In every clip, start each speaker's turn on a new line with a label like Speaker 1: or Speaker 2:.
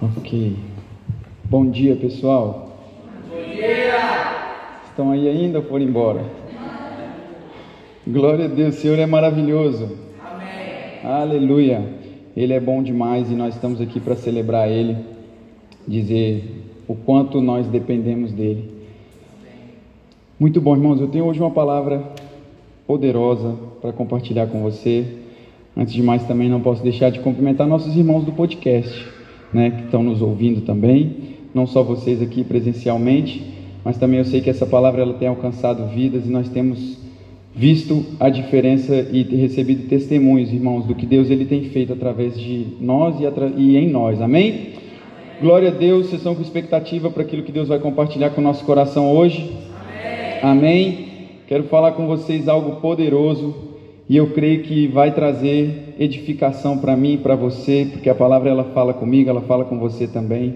Speaker 1: Ok. Bom dia, pessoal.
Speaker 2: Bom dia.
Speaker 1: Estão aí ainda ou foram embora? Glória a Deus, o Senhor é maravilhoso.
Speaker 2: Amém.
Speaker 1: Aleluia. Ele é bom demais e nós estamos aqui para celebrar Ele, dizer o quanto nós dependemos dele. Muito bom, irmãos. Eu tenho hoje uma palavra poderosa para compartilhar com você. Antes de mais, também não posso deixar de cumprimentar nossos irmãos do podcast, né, que estão nos ouvindo também. Não só vocês aqui presencialmente, mas também eu sei que essa palavra ela tem alcançado vidas e nós temos visto a diferença e recebido testemunhos, irmãos, do que Deus ele tem feito através de nós e, e em nós. Amém? Glória a Deus, vocês estão com expectativa para aquilo que Deus vai compartilhar com o nosso coração hoje? Amém. Amém. Quero falar com vocês algo poderoso e eu creio que vai trazer edificação para mim e para você, porque a palavra ela fala comigo, ela fala com você também.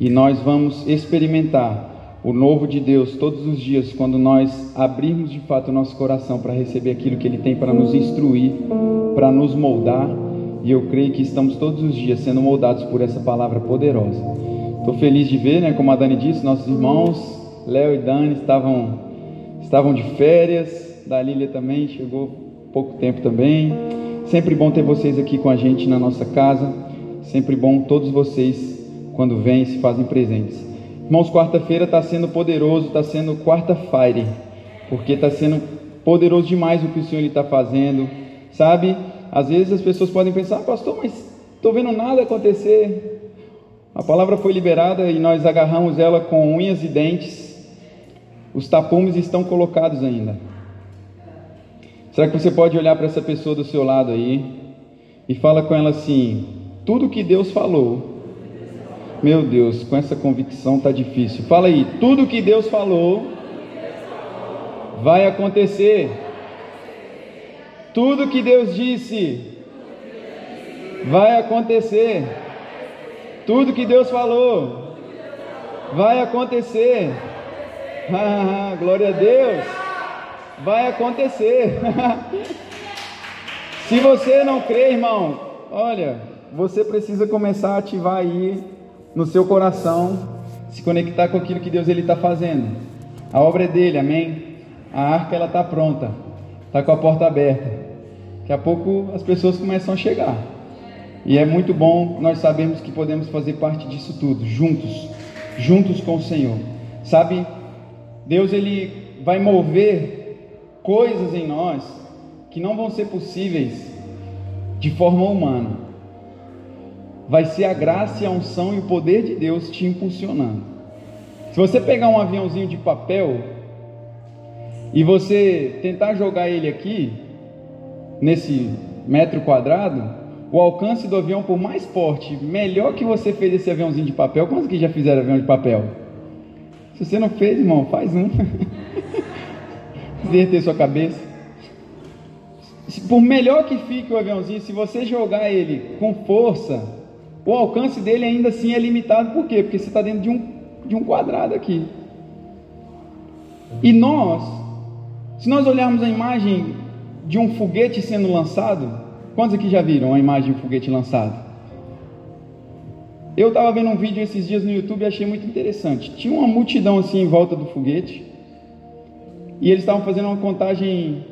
Speaker 1: E nós vamos experimentar o novo de Deus todos os dias quando nós abrirmos de fato o nosso coração para receber aquilo que ele tem para nos instruir, para nos moldar e eu creio que estamos todos os dias sendo moldados por essa palavra poderosa. Estou feliz de ver, né, como a Dani disse, nossos irmãos, Léo e Dani, estavam, estavam de férias, da Lília também, chegou pouco tempo também. Sempre bom ter vocês aqui com a gente na nossa casa, sempre bom todos vocês, quando vêm, se fazem presentes. Irmãos, quarta-feira está sendo poderoso, está sendo quarta-feira, porque está sendo poderoso demais o que o Senhor está fazendo, sabe? Às vezes as pessoas podem pensar, ah, pastor, mas estou vendo nada acontecer. A palavra foi liberada e nós agarramos ela com unhas e dentes. Os tapumes estão colocados ainda. Será que você pode olhar para essa pessoa do seu lado aí e fala com ela assim: tudo que Deus falou. Meu Deus, com essa convicção tá difícil. Fala aí, tudo que Deus falou vai acontecer. Tudo que Deus disse vai acontecer. Tudo que Deus falou vai acontecer. Glória a Deus. Vai acontecer. Se você não crê, irmão, olha, você precisa começar a ativar aí no seu coração, se conectar com aquilo que Deus ele está fazendo. A obra é dele, amém? A arca ela está pronta, está com a porta aberta. Daqui a pouco as pessoas começam a chegar. E é muito bom nós sabemos que podemos fazer parte disso tudo, juntos, juntos com o Senhor. Sabe, Deus ele vai mover coisas em nós que não vão ser possíveis de forma humana. Vai ser a graça e a unção e o poder de Deus te impulsionando. Se você pegar um aviãozinho de papel e você tentar jogar ele aqui, nesse metro quadrado, o alcance do avião, por mais forte, melhor que você fez esse aviãozinho de papel. Quantos que já fizeram avião de papel? Se você não fez, irmão, faz um. Derreter sua cabeça. Por melhor que fique o aviãozinho, se você jogar ele com força, o alcance dele ainda assim é limitado. Por quê? Porque você está dentro de um, de um quadrado aqui. E nós, se nós olharmos a imagem de um foguete sendo lançado. Quantos aqui já viram a imagem de um foguete lançado? Eu estava vendo um vídeo esses dias no YouTube e achei muito interessante. Tinha uma multidão assim em volta do foguete e eles estavam fazendo uma contagem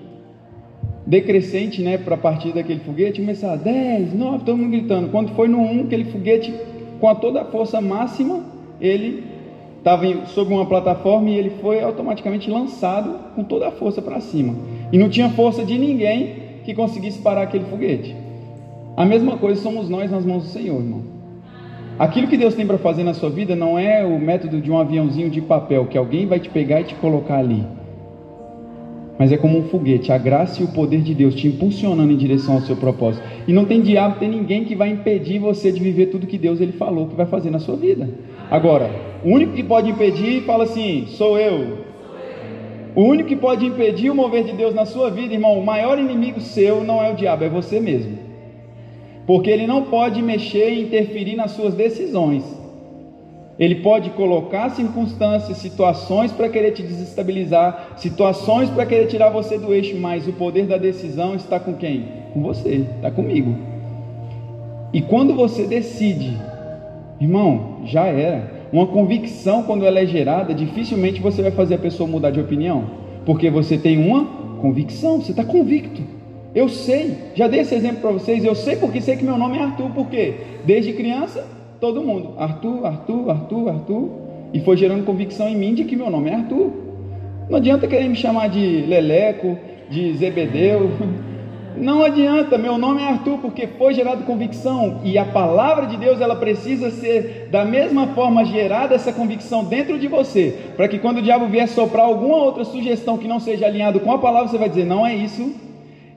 Speaker 1: decrescente, né, para partir daquele foguete. Começar 10, 9, todo mundo gritando. Quando foi no 1, aquele foguete com a toda a força máxima, ele estava sobre uma plataforma e ele foi automaticamente lançado com toda a força para cima. E não tinha força de ninguém que conseguisse parar aquele foguete. A mesma coisa somos nós nas mãos do Senhor, irmão. Aquilo que Deus tem para fazer na sua vida não é o método de um aviãozinho de papel que alguém vai te pegar e te colocar ali. Mas é como um foguete, a graça e o poder de Deus te impulsionando em direção ao seu propósito. E não tem diabo, tem ninguém que vai impedir você de viver tudo que Deus ele falou que vai fazer na sua vida. Agora, o único que pode impedir, fala assim: sou eu. O único que pode impedir o mover de Deus na sua vida, irmão, o maior inimigo seu não é o diabo, é você mesmo. Porque ele não pode mexer e interferir nas suas decisões. Ele pode colocar circunstâncias, situações para querer te desestabilizar, situações para querer tirar você do eixo, mas o poder da decisão está com quem? Com você, está comigo. E quando você decide, irmão, já era. Uma convicção, quando ela é gerada, dificilmente você vai fazer a pessoa mudar de opinião, porque você tem uma convicção, você está convicto. Eu sei, já dei esse exemplo para vocês. Eu sei porque sei que meu nome é Arthur, porque desde criança, todo mundo, Arthur, Arthur, Arthur, Arthur, e foi gerando convicção em mim de que meu nome é Arthur. Não adianta querer me chamar de Leleco, de Zebedeu. Não adianta, meu nome é Arthur porque foi gerado convicção e a palavra de Deus ela precisa ser da mesma forma gerada essa convicção dentro de você, para que quando o diabo vier soprar alguma outra sugestão que não seja alinhado com a palavra, você vai dizer: "Não é isso,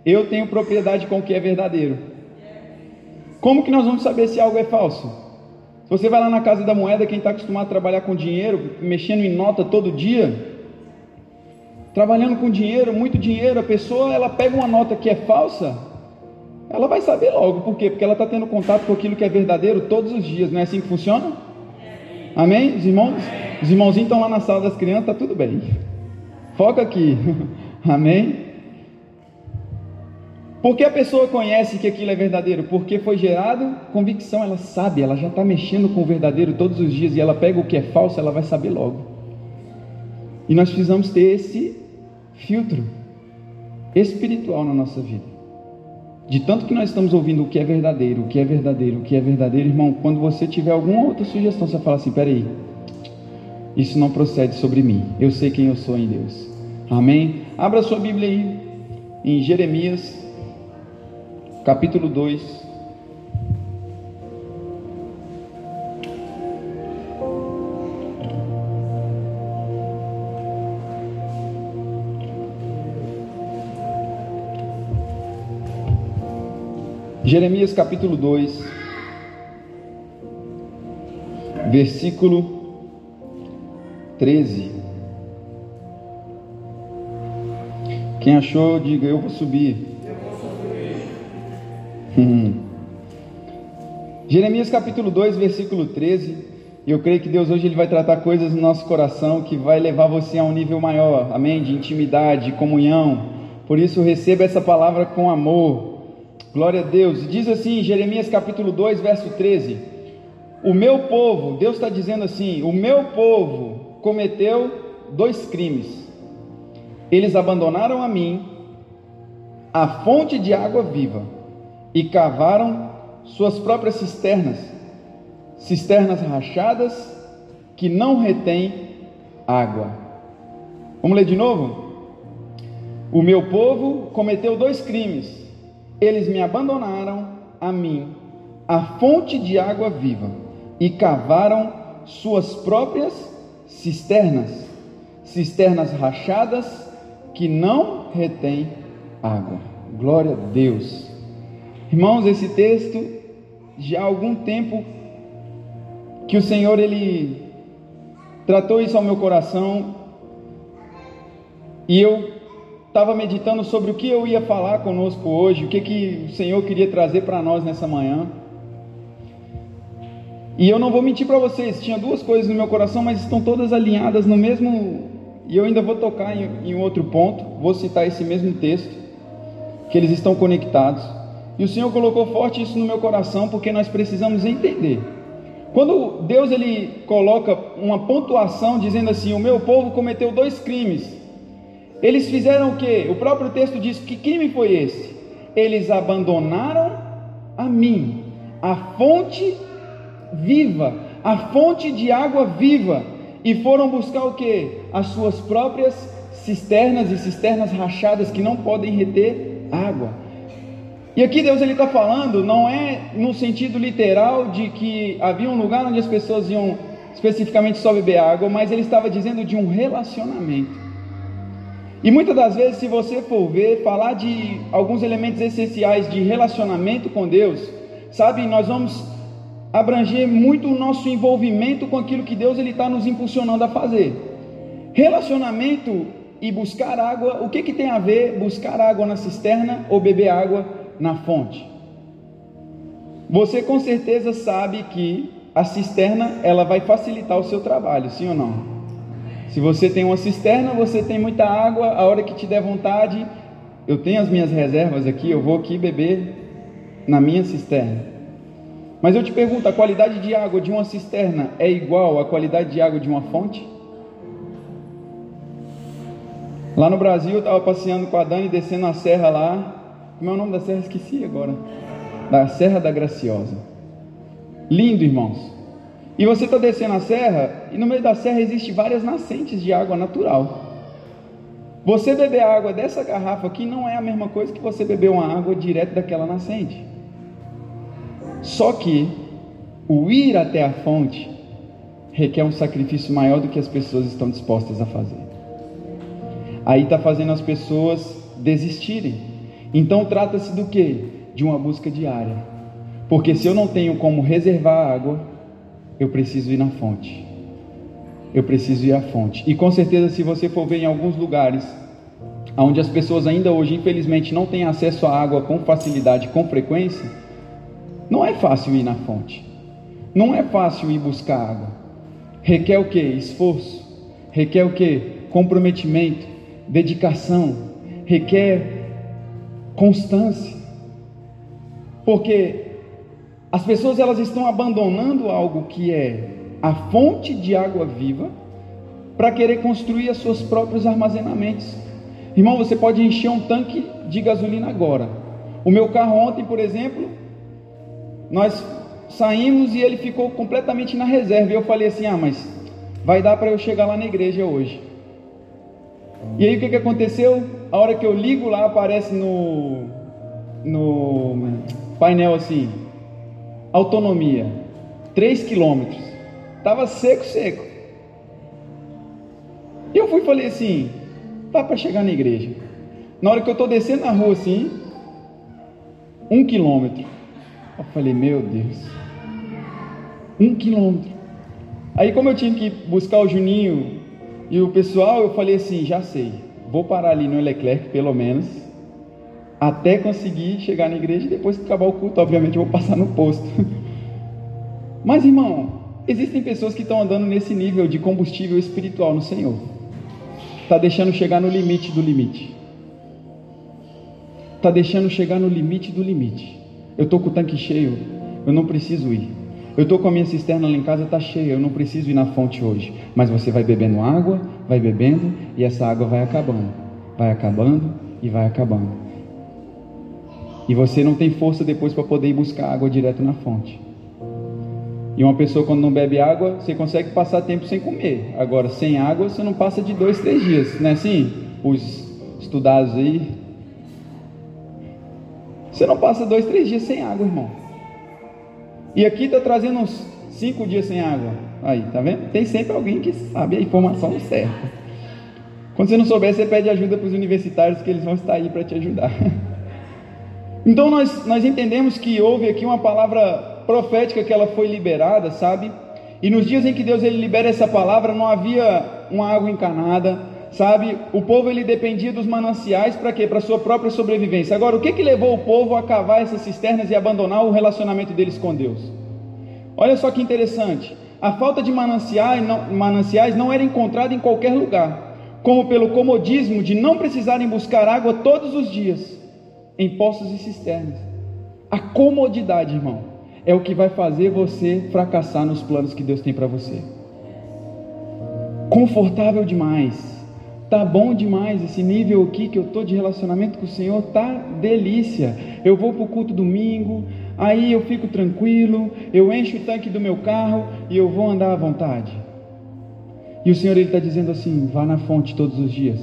Speaker 1: eu tenho propriedade com o que é verdadeiro. Como que nós vamos saber se algo é falso? Se você vai lá na casa da moeda, quem está acostumado a trabalhar com dinheiro, mexendo em nota todo dia, trabalhando com dinheiro, muito dinheiro, a pessoa ela pega uma nota que é falsa, ela vai saber logo, por quê? Porque ela está tendo contato com aquilo que é verdadeiro todos os dias, não é assim que funciona? Amém? Os irmãos? Os irmãozinhos estão lá na sala das crianças, está tudo bem. Foca aqui. Amém? Porque a pessoa conhece que aquilo é verdadeiro? Porque foi gerado convicção, ela sabe, ela já está mexendo com o verdadeiro todos os dias e ela pega o que é falso, ela vai saber logo. E nós precisamos ter esse filtro espiritual na nossa vida. De tanto que nós estamos ouvindo o que é verdadeiro, o que é verdadeiro, o que é verdadeiro, irmão, quando você tiver alguma outra sugestão, você fala assim: peraí, isso não procede sobre mim, eu sei quem eu sou em Deus. Amém? Abra sua Bíblia aí, em Jeremias capítulo 2. Jeremias capítulo 2, versículo 13. Quem achou, diga eu vou subir. Hum. Jeremias capítulo 2, versículo 13. Eu creio que Deus hoje ele vai tratar coisas no nosso coração que vai levar você a um nível maior, amém? De intimidade, de comunhão. Por isso, receba essa palavra com amor. Glória a Deus. Diz assim, Jeremias capítulo 2, verso 13: O meu povo, Deus está dizendo assim: O meu povo cometeu dois crimes. Eles abandonaram a mim, a fonte de água viva e cavaram suas próprias cisternas, cisternas rachadas que não retêm água. Vamos ler de novo? O meu povo cometeu dois crimes. Eles me abandonaram a mim, a fonte de água viva, e cavaram suas próprias cisternas, cisternas rachadas que não retêm água. Glória a Deus. Irmãos, esse texto já há algum tempo que o Senhor ele tratou isso ao meu coração e eu estava meditando sobre o que eu ia falar conosco hoje, o que, que o Senhor queria trazer para nós nessa manhã. E eu não vou mentir para vocês, tinha duas coisas no meu coração, mas estão todas alinhadas no mesmo. E eu ainda vou tocar em, em outro ponto, vou citar esse mesmo texto, que eles estão conectados. E o Senhor colocou forte isso no meu coração porque nós precisamos entender. Quando Deus ele coloca uma pontuação dizendo assim: "O meu povo cometeu dois crimes". Eles fizeram o que? O próprio texto diz: "Que crime foi esse?" Eles abandonaram a mim, a fonte viva, a fonte de água viva, e foram buscar o que? As suas próprias cisternas e cisternas rachadas que não podem reter água. E aqui Deus ele está falando, não é no sentido literal de que havia um lugar onde as pessoas iam especificamente só beber água, mas ele estava dizendo de um relacionamento. E muitas das vezes, se você for ver, falar de alguns elementos essenciais de relacionamento com Deus, sabe, nós vamos abranger muito o nosso envolvimento com aquilo que Deus ele está nos impulsionando a fazer. Relacionamento e buscar água, o que, que tem a ver buscar água na cisterna ou beber água na fonte. Você com certeza sabe que a cisterna ela vai facilitar o seu trabalho, sim ou não? Se você tem uma cisterna, você tem muita água, a hora que te der vontade, eu tenho as minhas reservas aqui, eu vou aqui beber na minha cisterna. Mas eu te pergunto, a qualidade de água de uma cisterna é igual à qualidade de água de uma fonte? Lá no Brasil, eu estava passeando com a Dani, descendo a serra lá. Como é o nome da serra? Esqueci agora. Da Serra da Graciosa. Lindo, irmãos. E você está descendo a serra, e no meio da serra existe várias nascentes de água natural. Você beber a água dessa garrafa aqui não é a mesma coisa que você beber uma água direto daquela nascente. Só que o ir até a fonte requer um sacrifício maior do que as pessoas estão dispostas a fazer. Aí está fazendo as pessoas desistirem. Então trata-se do que? De uma busca diária. Porque se eu não tenho como reservar água, eu preciso ir na fonte. Eu preciso ir à fonte. E com certeza, se você for ver em alguns lugares onde as pessoas ainda hoje, infelizmente, não têm acesso à água com facilidade, com frequência, não é fácil ir na fonte. Não é fácil ir buscar água. Requer o que? Esforço. Requer o que? Comprometimento dedicação, requer constância. Porque as pessoas elas estão abandonando algo que é a fonte de água viva para querer construir os seus próprios armazenamentos. Irmão, você pode encher um tanque de gasolina agora. O meu carro ontem, por exemplo, nós saímos e ele ficou completamente na reserva. E eu falei assim: "Ah, mas vai dar para eu chegar lá na igreja hoje". E aí o que, que aconteceu? A hora que eu ligo lá, aparece no, no painel assim, autonomia, 3 quilômetros. Tava seco, seco. E eu fui e falei assim, dá para chegar na igreja. Na hora que eu estou descendo na rua assim, um quilômetro. Eu falei, meu Deus, um quilômetro. Aí como eu tinha que buscar o Juninho e o pessoal, eu falei assim: já sei, vou parar ali no Leclerc, pelo menos, até conseguir chegar na igreja. E depois que acabar o culto, obviamente, eu vou passar no posto. Mas, irmão, existem pessoas que estão andando nesse nível de combustível espiritual no Senhor, está deixando chegar no limite do limite, está deixando chegar no limite do limite. Eu estou com o tanque cheio, eu não preciso ir. Eu estou com a minha cisterna lá em casa, está cheia, eu não preciso ir na fonte hoje. Mas você vai bebendo água, vai bebendo, e essa água vai acabando, vai acabando e vai acabando. E você não tem força depois para poder ir buscar água direto na fonte. E uma pessoa quando não bebe água, você consegue passar tempo sem comer. Agora, sem água, você não passa de dois, três dias, não é assim? Os estudados aí. Você não passa dois, três dias sem água, irmão. E aqui está trazendo uns cinco dias sem água. Aí, tá vendo? Tem sempre alguém que sabe a informação certa. Quando você não souber, você pede ajuda para os universitários que eles vão estar aí para te ajudar. Então nós, nós entendemos que houve aqui uma palavra profética que ela foi liberada, sabe? E nos dias em que Deus ele libera essa palavra, não havia uma água encanada, sabe? O povo ele dependia dos mananciais para quê? Para sua própria sobrevivência. Agora, o que que levou o povo a cavar essas cisternas e abandonar o relacionamento deles com Deus? Olha só que interessante. A falta de mananciais não, mananciais não era encontrada em qualquer lugar, como pelo comodismo de não precisarem buscar água todos os dias em poços e cisternas. A comodidade, irmão, é o que vai fazer você fracassar nos planos que Deus tem para você. Confortável demais Tá bom demais esse nível aqui que eu tô de relacionamento com o Senhor, tá delícia. Eu vou pro culto domingo, aí eu fico tranquilo, eu encho o tanque do meu carro e eu vou andar à vontade. E o Senhor ele está dizendo assim: vá na fonte todos os dias.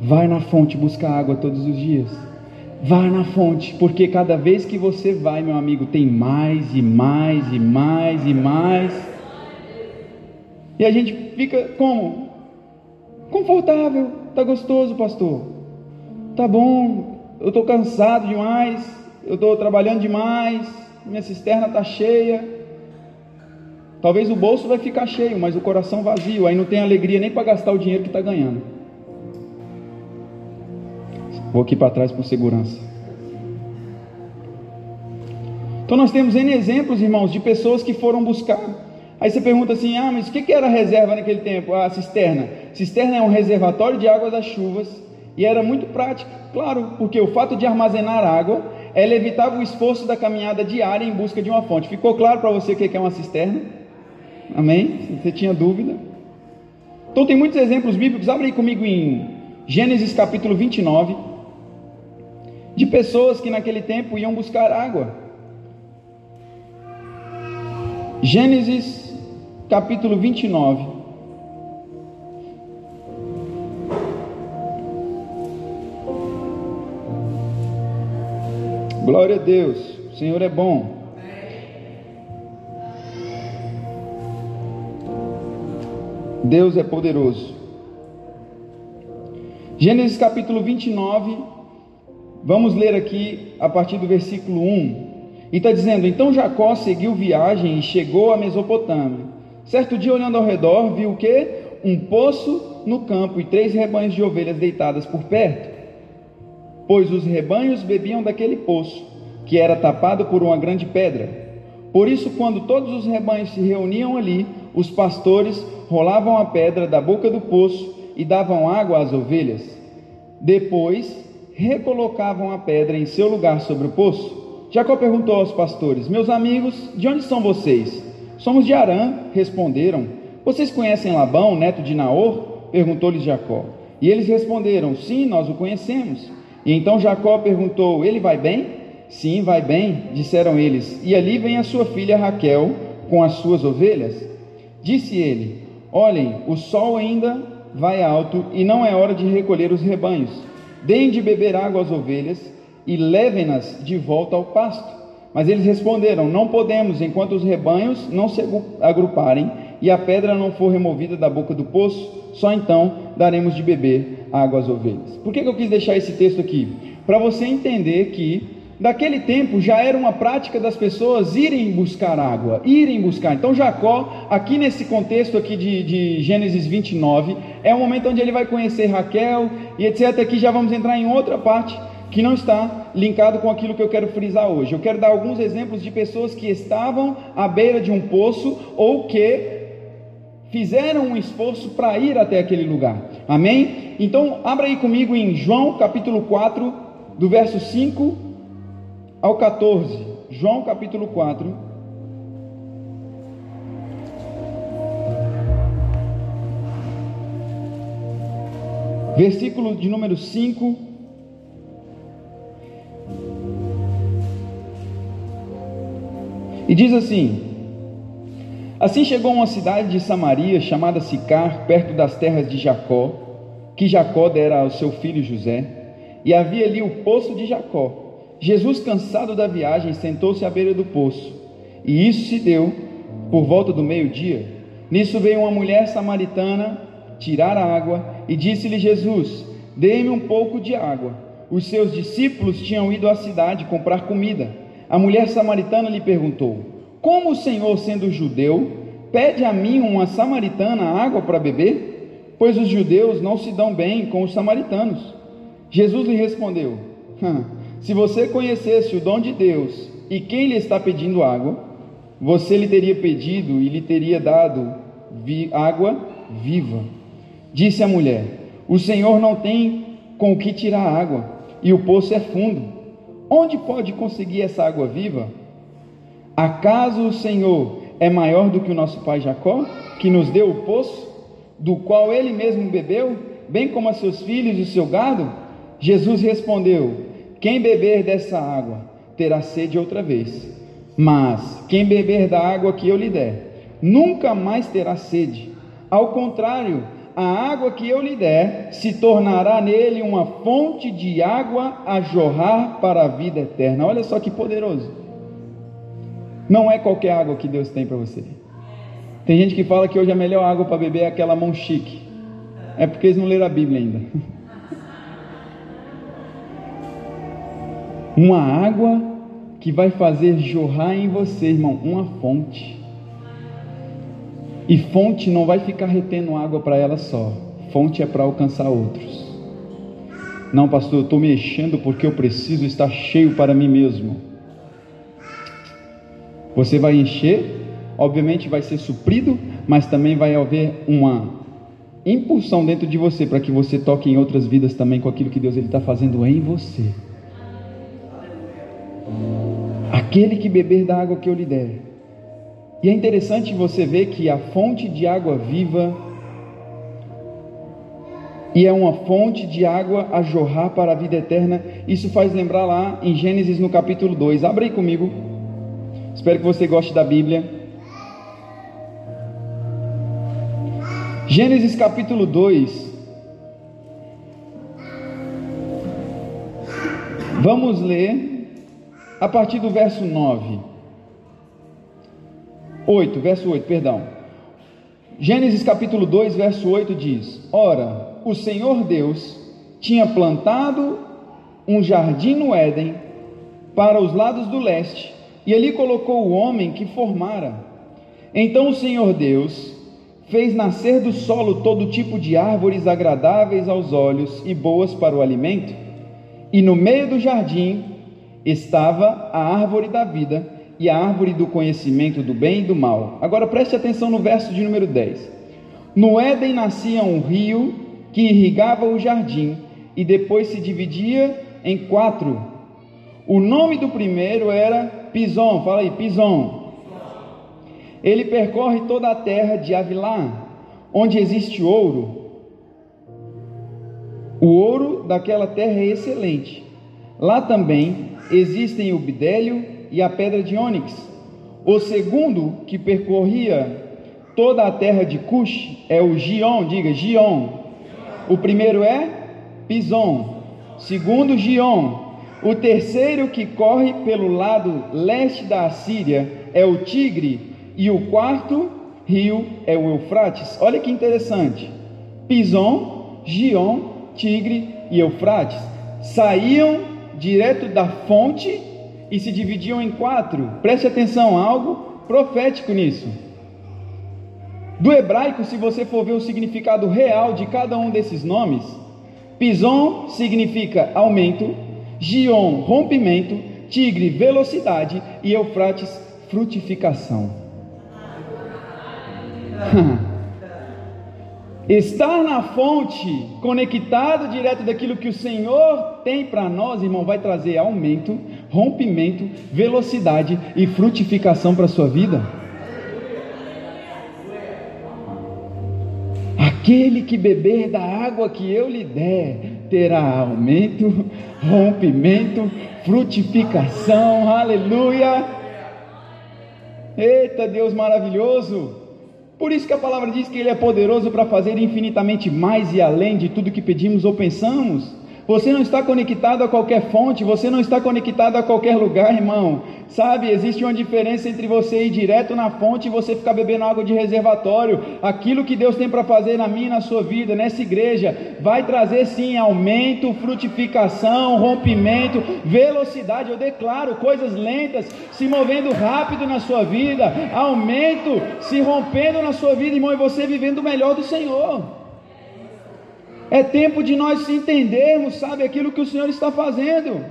Speaker 1: Vai na fonte buscar água todos os dias. Vá na fonte, porque cada vez que você vai, meu amigo, tem mais e mais e mais e mais. E a gente fica como? Confortável, tá gostoso, pastor. Tá bom, eu estou cansado demais, eu estou trabalhando demais, minha cisterna está cheia. Talvez o bolso vai ficar cheio, mas o coração vazio, aí não tem alegria nem para gastar o dinheiro que está ganhando. Vou aqui para trás por segurança. Então nós temos N exemplos, irmãos, de pessoas que foram buscar. Aí você pergunta assim: ah, mas o que era reserva naquele tempo? A cisterna. Cisterna é um reservatório de água das chuvas e era muito prática, claro, porque o fato de armazenar água ela evitava o esforço da caminhada diária em busca de uma fonte. Ficou claro para você o que é uma cisterna? Amém? Se você tinha dúvida. Então tem muitos exemplos bíblicos. Abre aí comigo em Gênesis capítulo 29, de pessoas que naquele tempo iam buscar água. Gênesis capítulo 29. Glória a Deus, o Senhor é bom. Deus é poderoso. Gênesis capítulo 29, vamos ler aqui a partir do versículo 1. E está dizendo: Então Jacó seguiu viagem e chegou a Mesopotâmia. Certo dia, olhando ao redor, viu o que? Um poço no campo e três rebanhos de ovelhas deitadas por perto pois os rebanhos bebiam daquele poço, que era tapado por uma grande pedra. Por isso, quando todos os rebanhos se reuniam ali, os pastores rolavam a pedra da boca do poço e davam água às ovelhas. Depois, recolocavam a pedra em seu lugar sobre o poço. Jacó perguntou aos pastores: Meus amigos, de onde são vocês? Somos de Arã, responderam. Vocês conhecem Labão, neto de Naor? perguntou-lhes Jacó. E eles responderam: Sim, nós o conhecemos. E então Jacó perguntou: Ele vai bem? Sim, vai bem, disseram eles. E ali vem a sua filha Raquel com as suas ovelhas. Disse ele: Olhem, o sol ainda vai alto e não é hora de recolher os rebanhos. Deem de beber água às ovelhas e levem-nas de volta ao pasto. Mas eles responderam: Não podemos, enquanto os rebanhos não se agruparem e a pedra não for removida da boca do poço, só então daremos de beber água às ovelhas. Por que, eu quis deixar esse texto aqui? Para você entender que daquele tempo já era uma prática das pessoas irem buscar água, irem buscar. Então Jacó, aqui nesse contexto aqui de, de Gênesis 29, é o momento onde ele vai conhecer Raquel e etc. Aqui já vamos entrar em outra parte que não está linkado com aquilo que eu quero frisar hoje. Eu quero dar alguns exemplos de pessoas que estavam à beira de um poço ou que fizeram um esforço para ir até aquele lugar. Amém? Então, abra aí comigo em João capítulo 4, do verso 5 ao 14. João capítulo 4. Versículo de número 5. E diz assim: Assim chegou a uma cidade de Samaria chamada Sicar, perto das terras de Jacó, que Jacó dera ao seu filho José, e havia ali o poço de Jacó. Jesus, cansado da viagem, sentou-se à beira do poço, e isso se deu por volta do meio-dia. Nisso veio uma mulher samaritana tirar a água e disse-lhe Jesus: Dê-me um pouco de água. Os seus discípulos tinham ido à cidade comprar comida. A mulher samaritana lhe perguntou: como o Senhor, sendo judeu, pede a mim, uma samaritana, água para beber? Pois os judeus não se dão bem com os samaritanos. Jesus lhe respondeu: Se você conhecesse o dom de Deus e quem lhe está pedindo água, você lhe teria pedido e lhe teria dado vi água viva. Disse a mulher: O Senhor não tem com o que tirar água, e o poço é fundo. Onde pode conseguir essa água viva? Acaso o Senhor é maior do que o nosso pai Jacó, que nos deu o poço, do qual ele mesmo bebeu, bem como a seus filhos e o seu gado? Jesus respondeu: Quem beber dessa água terá sede outra vez, mas quem beber da água que eu lhe der, nunca mais terá sede. Ao contrário, a água que eu lhe der se tornará nele uma fonte de água a jorrar para a vida eterna. Olha só que poderoso. Não é qualquer água que Deus tem para você. Tem gente que fala que hoje a melhor água para beber é aquela mão chique. É porque eles não leram a Bíblia ainda. Uma água que vai fazer jorrar em você, irmão, uma fonte. E fonte não vai ficar retendo água para ela só. Fonte é para alcançar outros. Não, pastor, eu estou mexendo porque eu preciso estar cheio para mim mesmo. Você vai encher, obviamente vai ser suprido, mas também vai haver uma impulsão dentro de você para que você toque em outras vidas também com aquilo que Deus está fazendo em você. Aquele que beber da água que eu lhe der. E é interessante você ver que a fonte de água viva e é uma fonte de água a jorrar para a vida eterna. Isso faz lembrar lá em Gênesis no capítulo 2. Abre aí comigo. Espero que você goste da Bíblia. Gênesis capítulo 2. Vamos ler a partir do verso 9. 8, verso 8, perdão. Gênesis capítulo 2, verso 8 diz: Ora, o Senhor Deus tinha plantado um jardim no Éden para os lados do leste, e ali colocou o homem que formara. Então o Senhor Deus fez nascer do solo todo tipo de árvores agradáveis aos olhos e boas para o alimento, e no meio do jardim estava a árvore da vida e a árvore do conhecimento do bem e do mal. Agora preste atenção no verso de número 10. No Éden nascia um rio que irrigava o jardim e depois se dividia em quatro. O nome do primeiro era Pison, fala aí, Pison. Ele percorre toda a terra de Avilá, onde existe ouro. O ouro daquela terra é excelente. Lá também existem o bidélio e a pedra de ônix. O segundo que percorria toda a terra de Cush é o Gion, diga Gion. O primeiro é Pison, segundo Gion. O terceiro que corre pelo lado leste da Assíria é o Tigre e o quarto rio é o Eufrates. Olha que interessante. Pison, Gion, Tigre e Eufrates saíam direto da fonte e se dividiam em quatro. Preste atenção, algo profético nisso. Do hebraico, se você for ver o significado real de cada um desses nomes, Pison significa aumento, Gion, rompimento, Tigre, velocidade e Eufrates, frutificação. Estar na fonte, conectado direto daquilo que o Senhor tem para nós, irmão, vai trazer aumento, rompimento, velocidade e frutificação para a sua vida. Aquele que beber da água que eu lhe der, terá aumento, rompimento, frutificação, aleluia. Eita Deus maravilhoso! Por isso que a palavra diz que Ele é poderoso para fazer infinitamente mais e além de tudo que pedimos ou pensamos. Você não está conectado a qualquer fonte, você não está conectado a qualquer lugar, irmão. Sabe, existe uma diferença entre você ir direto na fonte e você ficar bebendo água de reservatório. Aquilo que Deus tem para fazer na minha na sua vida, nessa igreja, vai trazer sim aumento, frutificação, rompimento, velocidade. Eu declaro coisas lentas se movendo rápido na sua vida, aumento se rompendo na sua vida, irmão, e você vivendo o melhor do Senhor. É tempo de nós entendermos, sabe, aquilo que o Senhor está fazendo.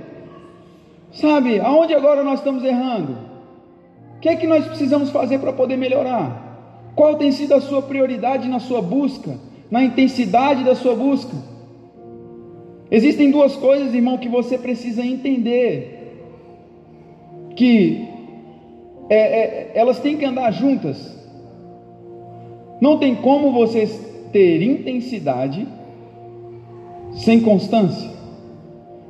Speaker 1: Sabe, aonde agora nós estamos errando? O que é que nós precisamos fazer para poder melhorar? Qual tem sido a sua prioridade na sua busca, na intensidade da sua busca? Existem duas coisas, irmão, que você precisa entender: que é, é, elas têm que andar juntas. Não tem como você ter intensidade sem constância.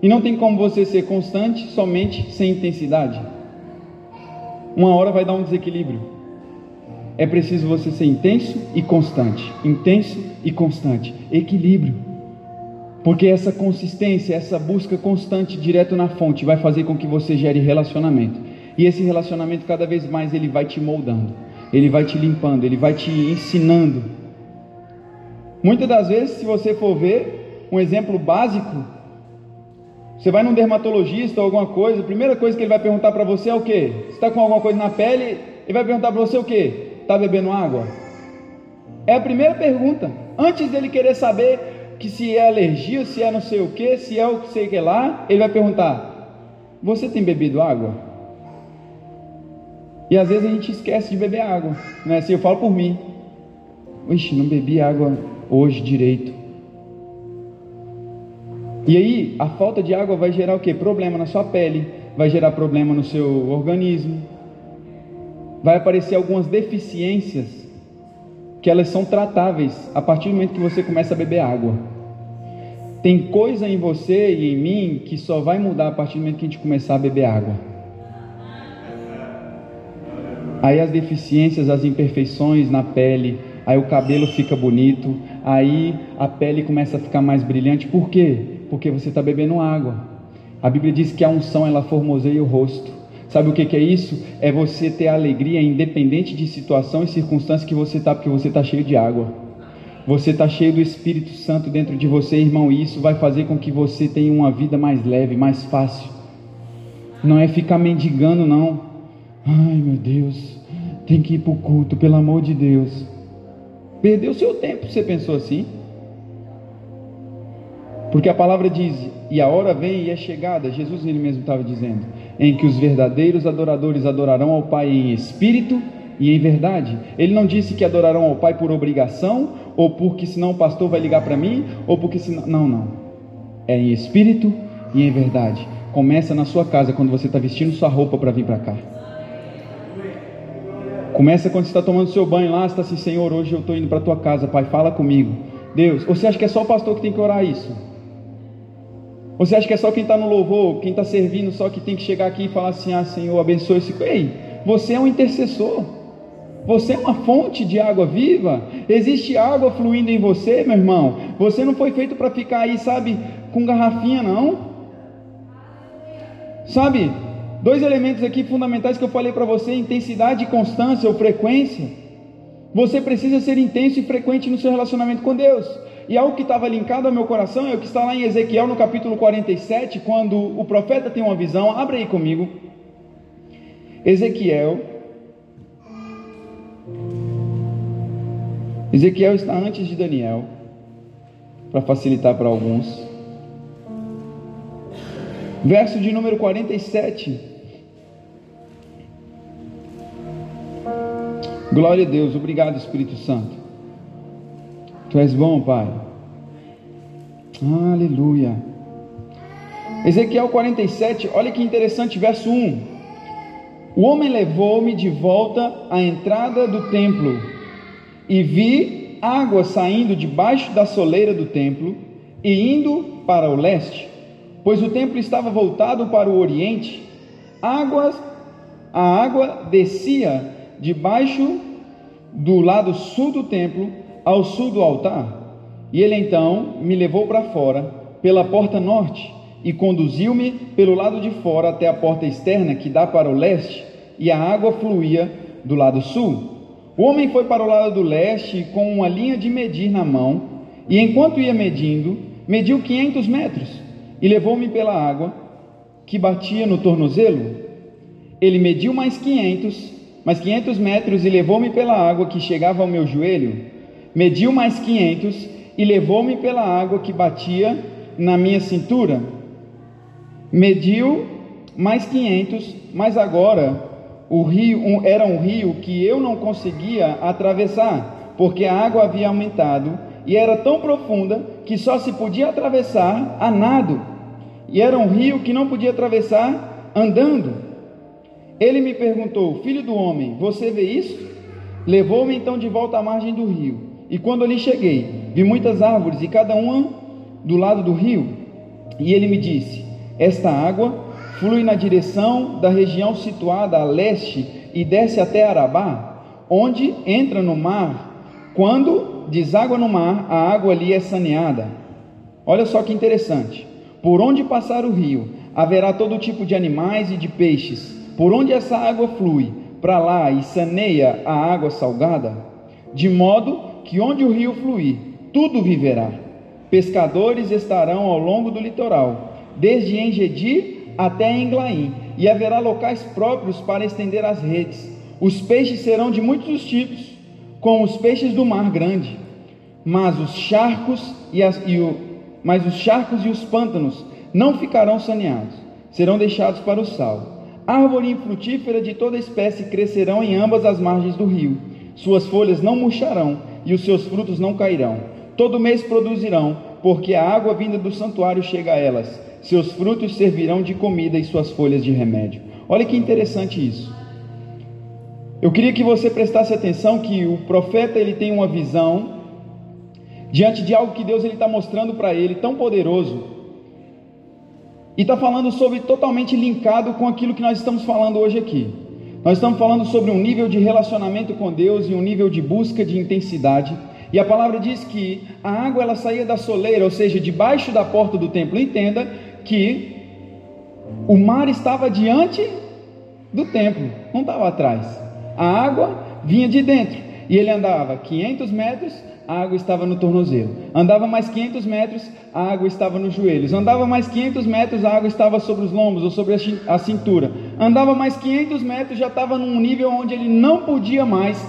Speaker 1: E não tem como você ser constante somente sem intensidade. Uma hora vai dar um desequilíbrio. É preciso você ser intenso e constante. Intenso e constante. Equilíbrio. Porque essa consistência, essa busca constante direto na fonte vai fazer com que você gere relacionamento. E esse relacionamento cada vez mais ele vai te moldando. Ele vai te limpando, ele vai te ensinando. Muitas das vezes, se você for ver, um exemplo básico. Você vai num dermatologista ou alguma coisa, a primeira coisa que ele vai perguntar para você é o quê? Você está com alguma coisa na pele? Ele vai perguntar para você o quê? Está bebendo água? É a primeira pergunta. Antes dele querer saber que se é alergia, se é não sei o que, se é o que sei que lá, ele vai perguntar: Você tem bebido água? E às vezes a gente esquece de beber água, né? Assim, eu falo por mim. Ixi, não bebi água hoje direito. E aí, a falta de água vai gerar o que? Problema na sua pele, vai gerar problema no seu organismo, vai aparecer algumas deficiências que elas são tratáveis a partir do momento que você começa a beber água. Tem coisa em você e em mim que só vai mudar a partir do momento que a gente começar a beber água. Aí as deficiências, as imperfeições na pele, aí o cabelo fica bonito, aí a pele começa a ficar mais brilhante. Por quê? Porque você está bebendo água. A Bíblia diz que a unção ela formoseia o rosto. Sabe o que, que é isso? É você ter alegria independente de situação e circunstância que você está, porque você está cheio de água. Você está cheio do Espírito Santo dentro de você, irmão, e isso vai fazer com que você tenha uma vida mais leve, mais fácil. Não é ficar mendigando, não. Ai, meu Deus, tem que ir para o culto, pelo amor de Deus. Perdeu seu tempo, você pensou assim? Porque a palavra diz: e a hora vem e é chegada, Jesus ele mesmo estava dizendo, em que os verdadeiros adoradores adorarão ao Pai em espírito e em verdade. Ele não disse que adorarão ao Pai por obrigação, ou porque senão o pastor vai ligar para mim, ou porque senão. Não, não. É em espírito e em verdade. Começa na sua casa quando você está vestindo sua roupa para vir para cá. Começa quando você está tomando seu banho lá, está assim, Senhor, hoje eu estou indo para tua casa, Pai, fala comigo. Deus, você acha que é só o pastor que tem que orar isso? Você acha que é só quem está no louvor, quem está servindo, só que tem que chegar aqui e falar assim, ah Senhor, abençoe esse. Ei, você é um intercessor. Você é uma fonte de água viva. Existe água fluindo em você, meu irmão. Você não foi feito para ficar aí, sabe, com garrafinha, não. Sabe, dois elementos aqui fundamentais que eu falei para você: intensidade, constância ou frequência. Você precisa ser intenso e frequente no seu relacionamento com Deus. E algo que estava linkado ao meu coração é o que está lá em Ezequiel no capítulo 47, quando o profeta tem uma visão. Abre aí comigo. Ezequiel Ezequiel está antes de Daniel, para facilitar para alguns. Verso de número 47. Glória a Deus, obrigado Espírito Santo. Tu és bom, Pai. Aleluia. Ezequiel 47, olha que interessante, verso 1. O homem levou-me de volta à entrada do templo e vi água saindo debaixo da soleira do templo e indo para o leste, pois o templo estava voltado para o oriente. Águas, a água descia debaixo do lado sul do templo ao sul do altar. E ele então me levou para fora pela porta norte e conduziu-me pelo lado de fora até a porta externa que dá para o leste, e a água fluía do lado sul. O homem foi para o lado do leste com uma linha de medir na mão, e enquanto ia medindo, mediu 500 metros e levou-me pela água que batia no tornozelo. Ele mediu mais 500, mais 500 metros e levou-me pela água que chegava ao meu joelho. Mediu mais 500 e levou-me pela água que batia na minha cintura. Mediu mais 500, mas agora o rio era um rio que eu não conseguia atravessar, porque a água havia aumentado e era tão profunda que só se podia atravessar a nado. E era um rio que não podia atravessar andando. Ele me perguntou: Filho do homem, você vê isso? Levou-me então de volta à margem do rio. E quando ali cheguei, vi muitas árvores e cada uma do lado do rio. E ele me disse: Esta água flui na direção da região situada a leste e desce até Arabá, onde entra no mar. Quando deságua no mar, a água ali é saneada. Olha só que interessante. Por onde passar o rio, haverá todo tipo de animais e de peixes. Por onde essa água flui, para lá e saneia a água salgada, de modo que onde o rio fluir, tudo viverá. Pescadores estarão ao longo do litoral, desde Engedi até Englaim, e haverá locais próprios para estender as redes. Os peixes serão de muitos tipos, como os peixes do mar grande, mas os charcos e, as, e o, mas os charcos e os pântanos não ficarão saneados, serão deixados para o sal. Árvore infrutífera de toda espécie crescerão em ambas as margens do rio. Suas folhas não murcharão e os seus frutos não cairão. Todo mês produzirão, porque a água vinda do santuário chega a elas. Seus frutos servirão de comida e suas folhas de remédio. Olha que interessante isso. Eu queria que você prestasse atenção que o profeta ele tem uma visão diante de algo que Deus ele está mostrando para ele tão poderoso e está falando sobre totalmente linkado com aquilo que nós estamos falando hoje aqui. Nós estamos falando sobre um nível de relacionamento com Deus e um nível de busca de intensidade. E a palavra diz que a água ela saía da soleira, ou seja, debaixo da porta do templo. Entenda que o mar estava diante do templo, não estava atrás. A água vinha de dentro e ele andava 500 metros a água estava no tornozelo. Andava mais 500 metros, a água estava nos joelhos. Andava mais 500 metros, a água estava sobre os lombos ou sobre a cintura. Andava mais 500 metros, já estava num nível onde ele não podia mais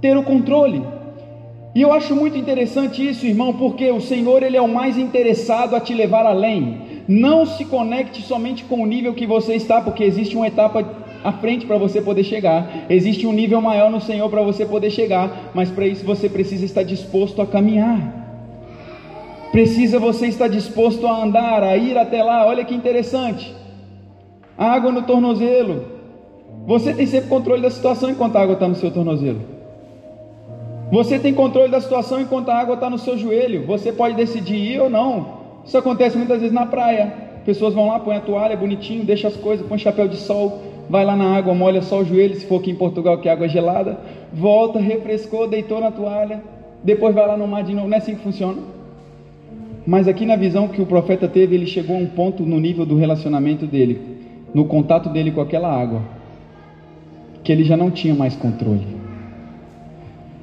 Speaker 1: ter o controle. E eu acho muito interessante isso, irmão, porque o Senhor ele é o mais interessado a te levar além. Não se conecte somente com o nível que você está, porque existe uma etapa à frente para você poder chegar. Existe um nível maior no Senhor para você poder chegar, mas para isso você precisa estar disposto a caminhar. Precisa você estar disposto a andar, a ir até lá. Olha que interessante. Água no tornozelo. Você tem sempre controle da situação enquanto a água está no seu tornozelo. Você tem controle da situação enquanto a água está no seu joelho. Você pode decidir ir ou não. Isso acontece muitas vezes na praia. Pessoas vão lá, põem a toalha bonitinho, deixa as coisas, põe chapéu de sol, vai lá na água, molha só o joelho, se for aqui em Portugal que a água é gelada, volta, refrescou, deitou na toalha, depois vai lá no mar de novo. Não é assim que funciona? Mas aqui na visão que o profeta teve, ele chegou a um ponto no nível do relacionamento dele, no contato dele com aquela água, que ele já não tinha mais controle.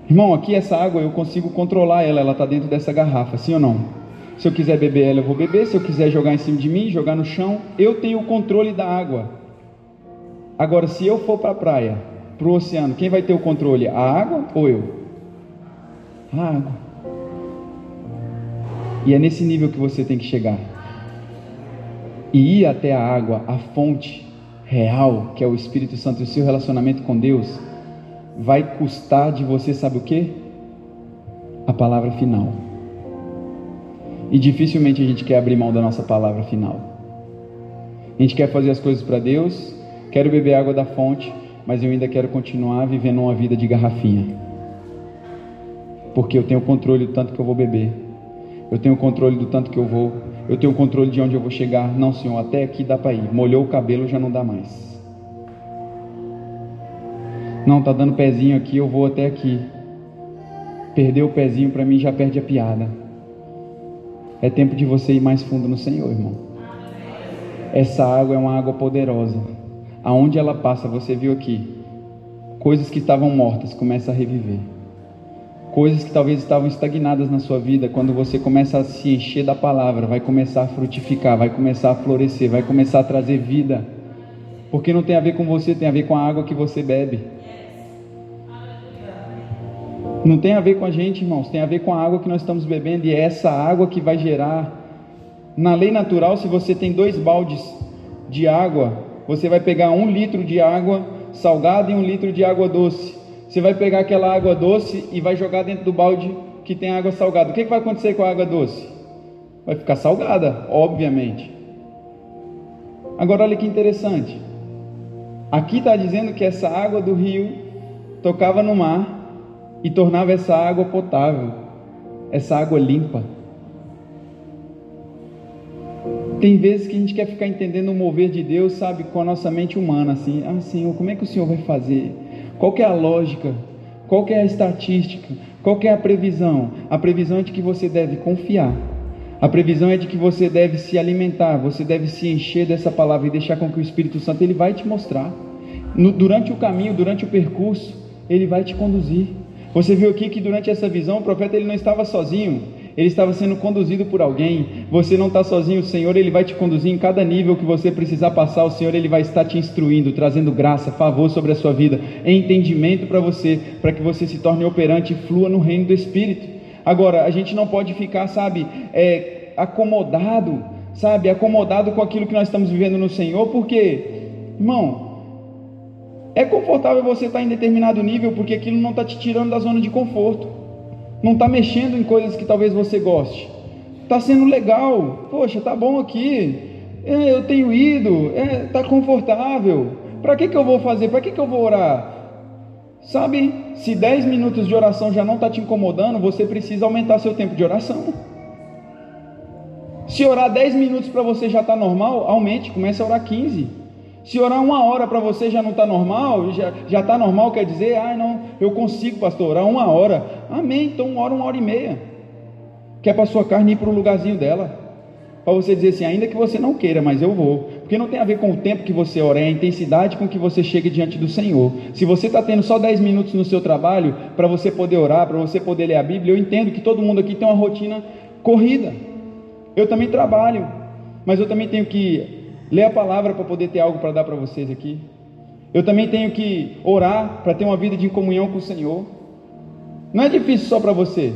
Speaker 1: Irmão, aqui essa água eu consigo controlar ela, ela está dentro dessa garrafa, sim ou não? Se eu quiser beber ela, eu vou beber. Se eu quiser jogar em cima de mim, jogar no chão, eu tenho o controle da água. Agora, se eu for para a praia, para o oceano, quem vai ter o controle? A água ou eu? A água. E é nesse nível que você tem que chegar. E ir até a água, a fonte real, que é o Espírito Santo e o seu relacionamento com Deus, vai custar de você, sabe o que? A palavra final. E dificilmente a gente quer abrir mão da nossa palavra final. A gente quer fazer as coisas para Deus, Quero beber água da fonte, mas eu ainda quero continuar vivendo uma vida de garrafinha. Porque eu tenho controle do tanto que eu vou beber. Eu tenho controle do tanto que eu vou. Eu tenho controle de onde eu vou chegar. Não, Senhor, até aqui dá para ir. Molhou o cabelo, já não dá mais. Não, tá dando pezinho aqui, eu vou até aqui. Perder o pezinho para mim já perde a piada. É tempo de você ir mais fundo no Senhor, irmão. Essa água é uma água poderosa aonde ela passa, você viu aqui, coisas que estavam mortas começam a reviver. Coisas que talvez estavam estagnadas na sua vida, quando você começa a se encher da palavra, vai começar a frutificar, vai começar a florescer, vai começar a trazer vida. Porque não tem a ver com você, tem a ver com a água que você bebe. Não tem a ver com a gente, irmãos, tem a ver com a água que nós estamos bebendo e é essa água que vai gerar. Na lei natural, se você tem dois baldes de água, você vai pegar um litro de água salgada e um litro de água doce. Você vai pegar aquela água doce e vai jogar dentro do balde que tem água salgada. O que, que vai acontecer com a água doce? Vai ficar salgada, obviamente. Agora olha que interessante. Aqui está dizendo que essa água do rio tocava no mar e tornava essa água potável, essa água limpa. Tem vezes que a gente quer ficar entendendo o mover de Deus, sabe, com a nossa mente humana, assim, ah, Senhor, como é que o Senhor vai fazer? Qual é a lógica? Qual é a estatística? Qual é a previsão? A previsão é de que você deve confiar. A previsão é de que você deve se alimentar, você deve se encher dessa palavra e deixar com que o Espírito Santo ele vai te mostrar. No, durante o caminho, durante o percurso, ele vai te conduzir. Você viu aqui que durante essa visão o profeta ele não estava sozinho ele estava sendo conduzido por alguém. Você não está sozinho, o Senhor ele vai te conduzir em cada nível que você precisar passar. O Senhor ele vai estar te instruindo, trazendo graça, favor sobre a sua vida, entendimento para você, para que você se torne operante e flua no reino do Espírito. Agora, a gente não pode ficar, sabe, é, acomodado, sabe, acomodado com aquilo que nós estamos vivendo no Senhor, porque Irmão, é confortável você estar em determinado nível porque aquilo não está te tirando da zona de conforto, não está mexendo em coisas que talvez você goste, está sendo legal, poxa, tá bom aqui, é, eu tenho ido, é, tá confortável, para que, que eu vou fazer? Para que, que eu vou orar? Sabe, se 10 minutos de oração já não está te incomodando, você precisa aumentar seu tempo de oração. Se orar 10 minutos para você já está normal, aumente, comece a orar 15. Se orar uma hora para você já não está normal, já está normal, quer dizer, ah, não, eu consigo, pastor, orar uma hora. Amém, então ora uma hora e meia. Que é para sua carne ir para o lugarzinho dela. Para você dizer assim, ainda que você não queira, mas eu vou. Porque não tem a ver com o tempo que você ora, é a intensidade com que você chega diante do Senhor. Se você está tendo só 10 minutos no seu trabalho para você poder orar, para você poder ler a Bíblia, eu entendo que todo mundo aqui tem uma rotina corrida. Eu também trabalho, mas eu também tenho que ler a palavra para poder ter algo para dar para vocês aqui. Eu também tenho que orar para ter uma vida de comunhão com o Senhor. Não é difícil só para você.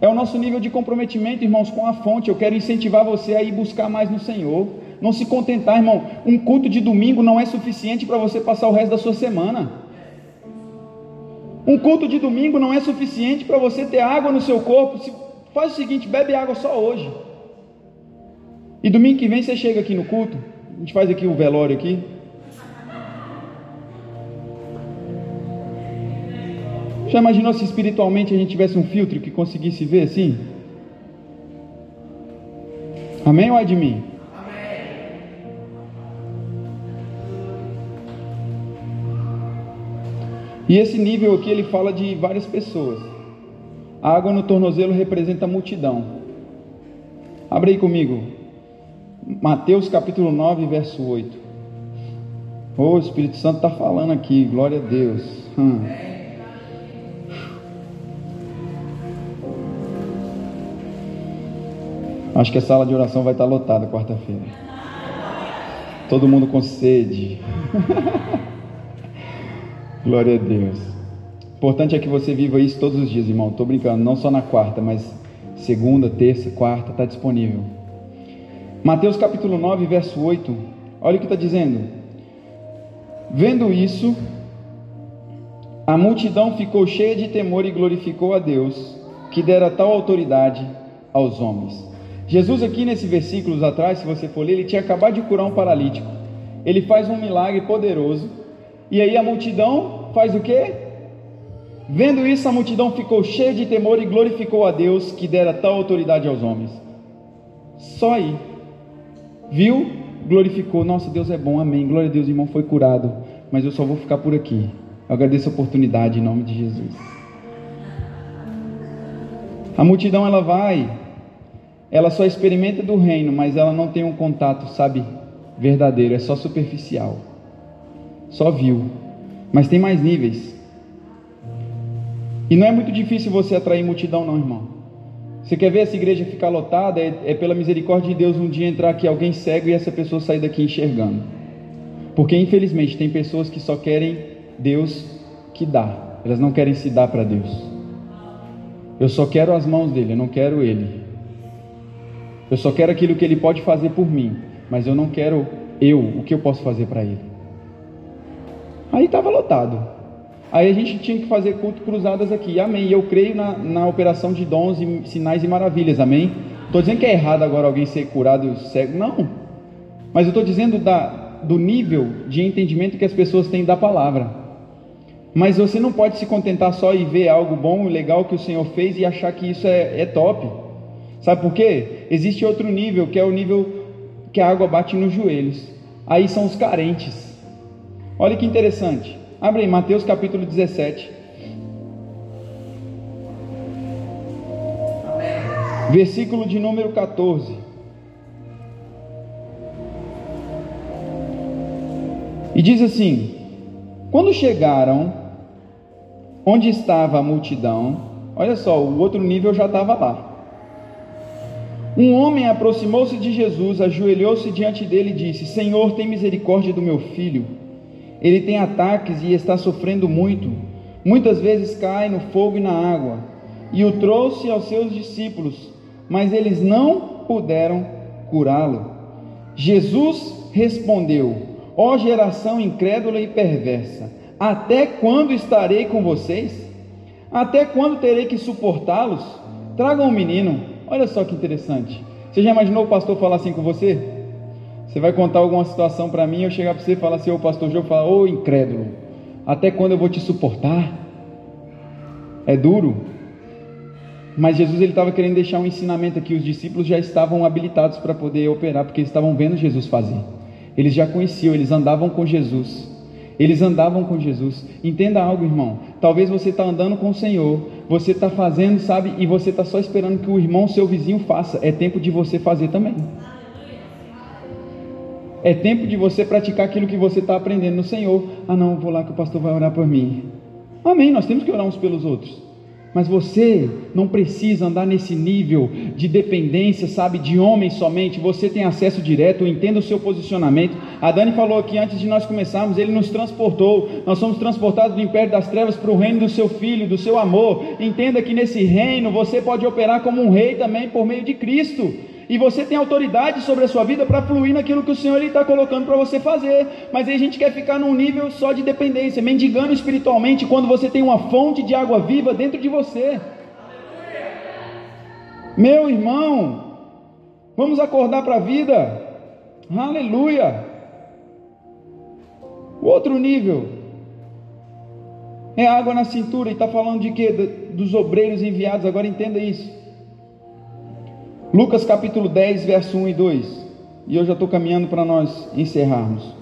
Speaker 1: É o nosso nível de comprometimento, irmãos, com a fonte. Eu quero incentivar você a ir buscar mais no Senhor. Não se contentar, irmão. Um culto de domingo não é suficiente para você passar o resto da sua semana. Um culto de domingo não é suficiente para você ter água no seu corpo. Faz o seguinte, bebe água só hoje. E domingo que vem você chega aqui no culto. A gente faz aqui o velório aqui. Já imaginou se espiritualmente a gente tivesse um filtro que conseguisse ver assim? Amém ou é de mim? E esse nível aqui ele fala de várias pessoas. A água no tornozelo representa a multidão. Abre aí comigo. Mateus capítulo 9, verso 8. Oh, o Espírito Santo está falando aqui, glória a Deus. Hum. Acho que a sala de oração vai estar lotada quarta-feira. Todo mundo com sede. Glória a Deus. Importante é que você viva isso todos os dias, irmão. Estou brincando, não só na quarta, mas segunda, terça, quarta, está disponível. Mateus capítulo 9, verso 8. Olha o que está dizendo. Vendo isso, a multidão ficou cheia de temor e glorificou a Deus, que dera tal autoridade aos homens. Jesus, aqui nesse versículos atrás, se você for ler, ele tinha acabado de curar um paralítico. Ele faz um milagre poderoso e aí a multidão faz o quê? Vendo isso, a multidão ficou cheia de temor e glorificou a Deus que dera tal autoridade aos homens. Só aí. Viu? Glorificou. Nossa, Deus é bom, amém. Glória a Deus, irmão foi curado. Mas eu só vou ficar por aqui. Eu agradeço a oportunidade em nome de Jesus. A multidão ela vai, ela só experimenta do reino, mas ela não tem um contato, sabe, verdadeiro, é só superficial só viu. Mas tem mais níveis. E não é muito difícil você atrair multidão, não, irmão. Você quer ver essa igreja ficar lotada? É, é pela misericórdia de Deus um dia entrar aqui alguém cego e essa pessoa sair daqui enxergando. Porque infelizmente tem pessoas que só querem Deus que dá. Elas não querem se dar para Deus. Eu só quero as mãos dele, eu não quero ele. Eu só quero aquilo que ele pode fazer por mim, mas eu não quero eu, o que eu posso fazer para ele. Aí estava lotado. Aí a gente tinha que fazer culto cruzadas aqui, amém. E eu creio na, na operação de dons e sinais e maravilhas, amém. Estou dizendo que é errado agora alguém ser curado cego, não. Mas eu estou dizendo da, do nível de entendimento que as pessoas têm da palavra. Mas você não pode se contentar só e ver algo bom e legal que o Senhor fez e achar que isso é, é top. Sabe por quê? Existe outro nível, que é o nível que a água bate nos joelhos. Aí são os carentes. Olha que interessante. Abre aí Mateus capítulo 17. Versículo de número 14. E diz assim: Quando chegaram onde estava a multidão, olha só, o outro nível já estava lá. Um homem aproximou-se de Jesus, ajoelhou-se diante dele e disse: Senhor, tem misericórdia do meu filho ele tem ataques e está sofrendo muito. Muitas vezes cai no fogo e na água. E o trouxe aos seus discípulos, mas eles não puderam curá-lo. Jesus respondeu: Ó geração incrédula e perversa, até quando estarei com vocês? Até quando terei que suportá-los? Tragam um menino. Olha só que interessante. Você já imaginou o pastor falar assim com você? Você vai contar alguma situação para mim, eu chegar para você e falar assim, ô pastor João, falar, ô incrédulo, até quando eu vou te suportar? É duro. Mas Jesus ele estava querendo deixar um ensinamento aqui. Os discípulos já estavam habilitados para poder operar, porque eles estavam vendo Jesus fazer. Eles já conheciam, eles andavam com Jesus. Eles andavam com Jesus. Entenda algo, irmão. Talvez você está andando com o Senhor, você está fazendo, sabe, e você está só esperando que o irmão, seu vizinho, faça. É tempo de você fazer também. É tempo de você praticar aquilo que você está aprendendo no Senhor. Ah, não, vou lá que o pastor vai orar por mim. Amém. Nós temos que orar uns pelos outros. Mas você não precisa andar nesse nível de dependência, sabe, de homem somente. Você tem acesso direto, entenda o seu posicionamento. A Dani falou aqui antes de nós começarmos, ele nos transportou. Nós somos transportados do império das trevas para o reino do seu filho, do seu amor. Entenda que nesse reino você pode operar como um rei também por meio de Cristo e você tem autoridade sobre a sua vida para fluir naquilo que o Senhor está colocando para você fazer. Mas aí a gente quer ficar num nível só de dependência, mendigando espiritualmente, quando você tem uma fonte de água viva dentro de você. Meu irmão, vamos acordar para a vida. Aleluia. O outro nível é água na cintura e está falando de quê? Dos obreiros enviados. Agora entenda isso. Lucas capítulo 10, verso 1 e 2. E eu já estou caminhando para nós encerrarmos.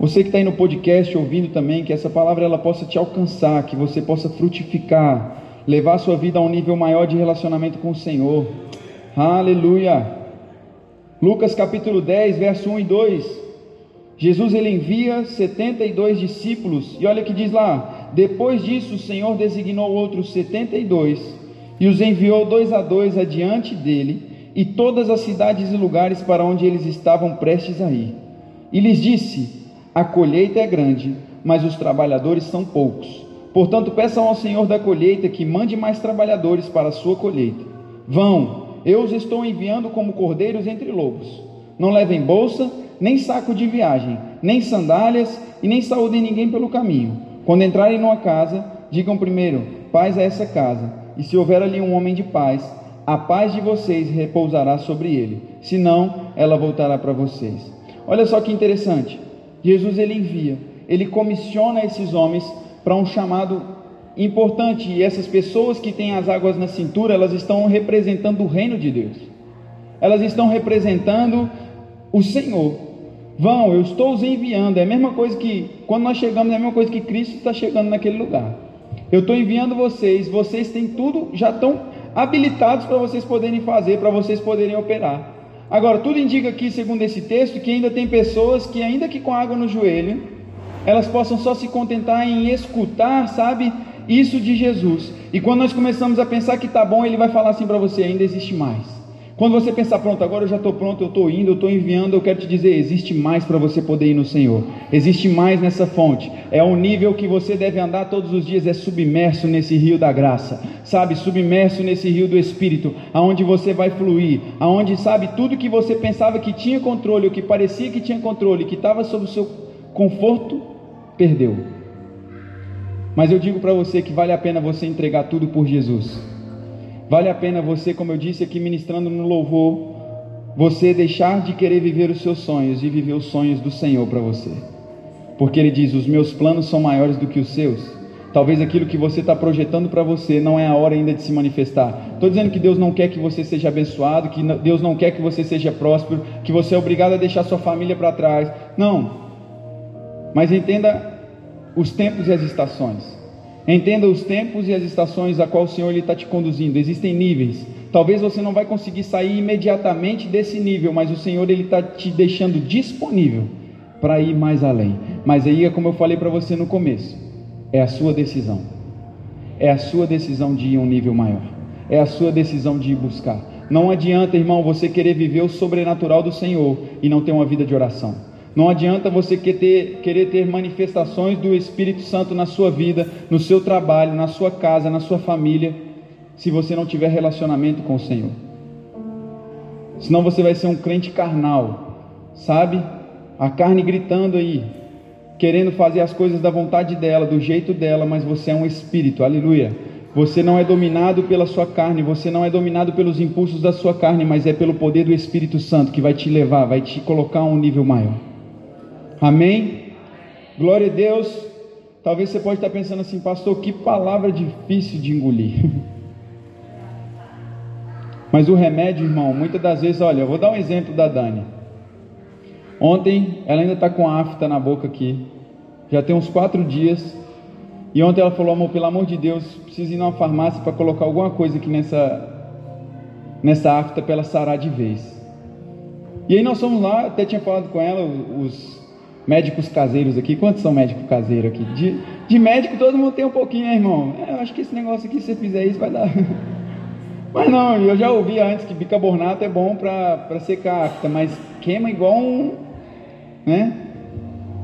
Speaker 1: Você que está aí no podcast ouvindo também, que essa palavra ela possa te alcançar, que você possa frutificar, levar a sua vida a um nível maior de relacionamento com o Senhor. Aleluia. Lucas capítulo 10, verso 1 e 2. Jesus ele envia 72 discípulos, e olha que diz lá: depois disso o Senhor designou outros 72 e os enviou dois a dois adiante dele e todas as cidades e lugares para onde eles estavam prestes a ir. E lhes disse: A colheita é grande, mas os trabalhadores são poucos. Portanto, peçam ao Senhor da colheita que mande mais trabalhadores para a sua colheita. Vão, eu os estou enviando como cordeiros entre lobos. Não levem bolsa, nem saco de viagem, nem sandálias e nem saúdem ninguém pelo caminho. Quando entrarem numa casa, digam primeiro: paz a essa casa e se houver ali um homem de paz, a paz de vocês repousará sobre ele, senão ela voltará para vocês. Olha só que interessante. Jesus ele envia, ele comissiona esses homens para um chamado importante, e essas pessoas que têm as águas na cintura, elas estão representando o reino de Deus. Elas estão representando o Senhor. Vão, eu estou os enviando. É a mesma coisa que quando nós chegamos, é a mesma coisa que Cristo está chegando naquele lugar. Eu estou enviando vocês, vocês têm tudo, já estão habilitados para vocês poderem fazer, para vocês poderem operar. Agora, tudo indica aqui, segundo esse texto, que ainda tem pessoas que, ainda que com água no joelho, elas possam só se contentar em escutar, sabe, isso de Jesus. E quando nós começamos a pensar que está bom, ele vai falar assim para você: ainda existe mais. Quando você pensar, pronto, agora eu já estou pronto, eu estou indo, eu estou enviando, eu quero te dizer, existe mais para você poder ir no Senhor. Existe mais nessa fonte. É um nível que você deve andar todos os dias, é submerso nesse rio da graça, sabe? Submerso nesse rio do Espírito, aonde você vai fluir, aonde, sabe, tudo que você pensava que tinha controle, o que parecia que tinha controle, que estava sob o seu conforto, perdeu. Mas eu digo para você que vale a pena você entregar tudo por Jesus. Vale a pena você, como eu disse aqui ministrando no louvor, você deixar de querer viver os seus sonhos e viver os sonhos do Senhor para você. Porque Ele diz: Os meus planos são maiores do que os seus. Talvez aquilo que você está projetando para você não é a hora ainda de se manifestar. Estou dizendo que Deus não quer que você seja abençoado, que Deus não quer que você seja próspero, que você é obrigado a deixar sua família para trás. Não. Mas entenda os tempos e as estações. Entenda os tempos e as estações a qual o Senhor está te conduzindo. Existem níveis. Talvez você não vai conseguir sair imediatamente desse nível, mas o Senhor ele está te deixando disponível para ir mais além. Mas aí é como eu falei para você no começo, é a sua decisão. É a sua decisão de ir a um nível maior. É a sua decisão de ir buscar. Não adianta, irmão, você querer viver o sobrenatural do Senhor e não ter uma vida de oração. Não adianta você querer ter manifestações do Espírito Santo na sua vida, no seu trabalho, na sua casa, na sua família, se você não tiver relacionamento com o Senhor. Senão você vai ser um crente carnal, sabe? A carne gritando aí, querendo fazer as coisas da vontade dela, do jeito dela, mas você é um espírito, aleluia. Você não é dominado pela sua carne, você não é dominado pelos impulsos da sua carne, mas é pelo poder do Espírito Santo que vai te levar, vai te colocar a um nível maior. Amém? Glória a Deus. Talvez você pode estar pensando assim, pastor, que palavra difícil de engolir. Mas o remédio, irmão, muitas das vezes, olha, eu vou dar um exemplo da Dani. Ontem, ela ainda está com afta na boca aqui. Já tem uns quatro dias. E ontem ela falou, amor, pelo amor de Deus, preciso ir numa farmácia para colocar alguma coisa aqui nessa, nessa afta para ela sarar de vez. E aí nós fomos lá, até tinha falado com ela, os médicos caseiros aqui. Quantos são médicos caseiros aqui? De, de médico todo mundo tem um pouquinho, né, irmão? É, eu acho que esse negócio aqui, se você fizer isso, vai dar. Mas não, eu já ouvi antes que bicarbonato é bom para secar afta, mas queima igual um. Né?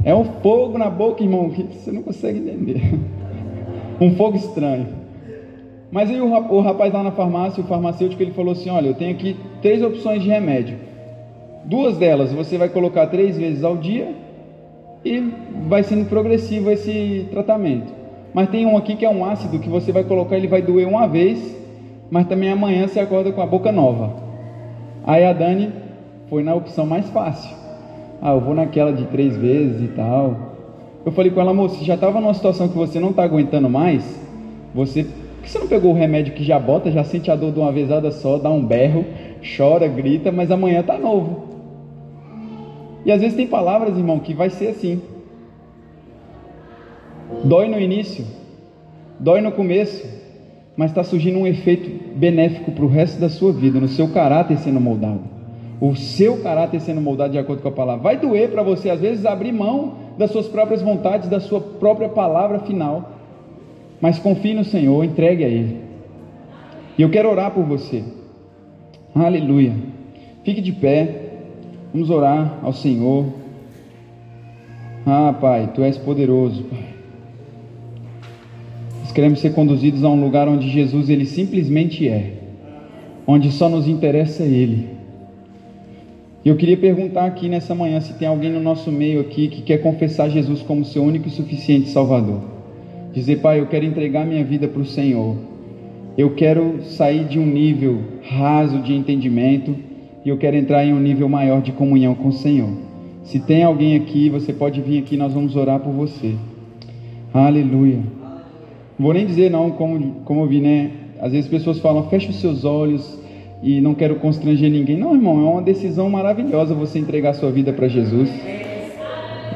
Speaker 1: É um fogo na boca, irmão, que você não consegue entender. Um fogo estranho. Mas aí o rapaz lá na farmácia, o farmacêutico, ele falou assim: Olha, eu tenho aqui três opções de remédio. Duas delas você vai colocar três vezes ao dia e vai sendo progressivo esse tratamento. Mas tem um aqui que é um ácido que você vai colocar, ele vai doer uma vez mas também amanhã você acorda com a boca nova. Aí a Dani foi na opção mais fácil. Ah, eu vou naquela de três vezes e tal. Eu falei com ela, moça, já estava numa situação que você não está aguentando mais, você, por que você não pegou o remédio que já bota, já sente a dor de uma vezada só, dá um berro, chora, grita, mas amanhã está novo. E às vezes tem palavras, irmão, que vai ser assim. Dói no início, dói no começo, mas está surgindo um efeito benéfico para o resto da sua vida, no seu caráter sendo moldado. O seu caráter sendo moldado de acordo com a palavra. Vai doer para você, às vezes, abrir mão das suas próprias vontades, da sua própria palavra final. Mas confie no Senhor, entregue a Ele. E eu quero orar por você. Aleluia. Fique de pé. Vamos orar ao Senhor. Ah, Pai, Tu és poderoso, Pai. Nós queremos ser conduzidos a um lugar onde Jesus ele simplesmente é, onde só nos interessa Ele. E eu queria perguntar aqui nessa manhã se tem alguém no nosso meio aqui que quer confessar Jesus como seu único e suficiente Salvador. Dizer, Pai, eu quero entregar minha vida para o Senhor. Eu quero sair de um nível raso de entendimento e eu quero entrar em um nível maior de comunhão com o Senhor. Se tem alguém aqui, você pode vir aqui, nós vamos orar por você. Aleluia. Vou nem dizer não, como, como eu vi, né? Às vezes pessoas falam, fecha os seus olhos e não quero constranger ninguém. Não, irmão, é uma decisão maravilhosa você entregar sua vida para Jesus.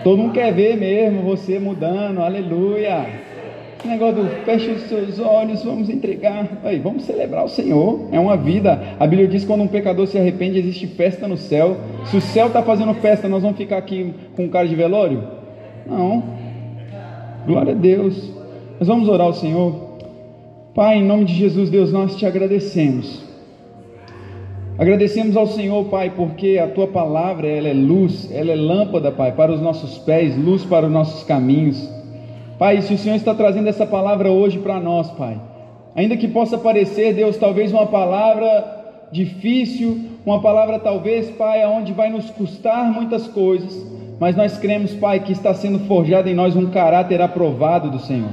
Speaker 1: Todo mundo quer ver mesmo você mudando, aleluia. Esse negócio do fecha os seus olhos, vamos entregar. Aí, vamos celebrar o Senhor. É uma vida. A Bíblia diz que quando um pecador se arrepende, existe festa no céu. Se o céu está fazendo festa, nós vamos ficar aqui com cara de velório? Não. Glória a Deus. Nós vamos orar ao Senhor. Pai, em nome de Jesus, Deus, nós te agradecemos. Agradecemos ao Senhor, Pai, porque a tua palavra, ela é luz, ela é lâmpada, Pai, para os nossos pés, luz para os nossos caminhos. Pai, se o Senhor está trazendo essa palavra hoje para nós, Pai, ainda que possa parecer, Deus, talvez uma palavra difícil, uma palavra talvez, Pai, aonde vai nos custar muitas coisas, mas nós cremos, Pai, que está sendo forjado em nós um caráter aprovado do Senhor.